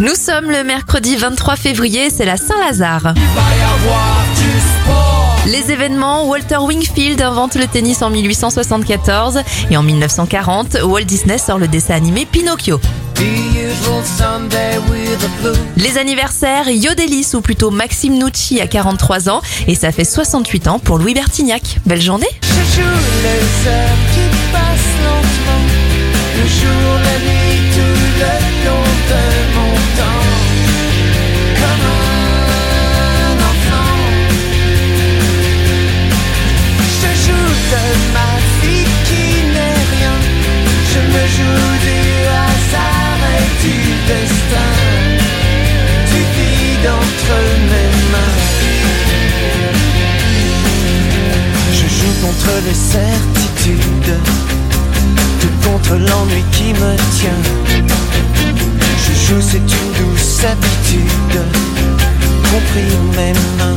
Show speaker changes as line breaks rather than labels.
Nous sommes le mercredi 23 février, c'est la Saint-Lazare. Les événements, Walter Wingfield invente le tennis en 1874 et en 1940, Walt Disney sort le dessin animé Pinocchio. Les anniversaires, Yodelis ou plutôt Maxime Nucci à 43 ans et ça fait 68 ans pour Louis Bertignac. Belle journée
ma vie qui n'est rien, je me joue du hasard et du destin, du vide entre mes mains. Je joue contre les certitudes, tout contre l'ennui qui me tient. Je joue, c'est une douce habitude, compris mes mains.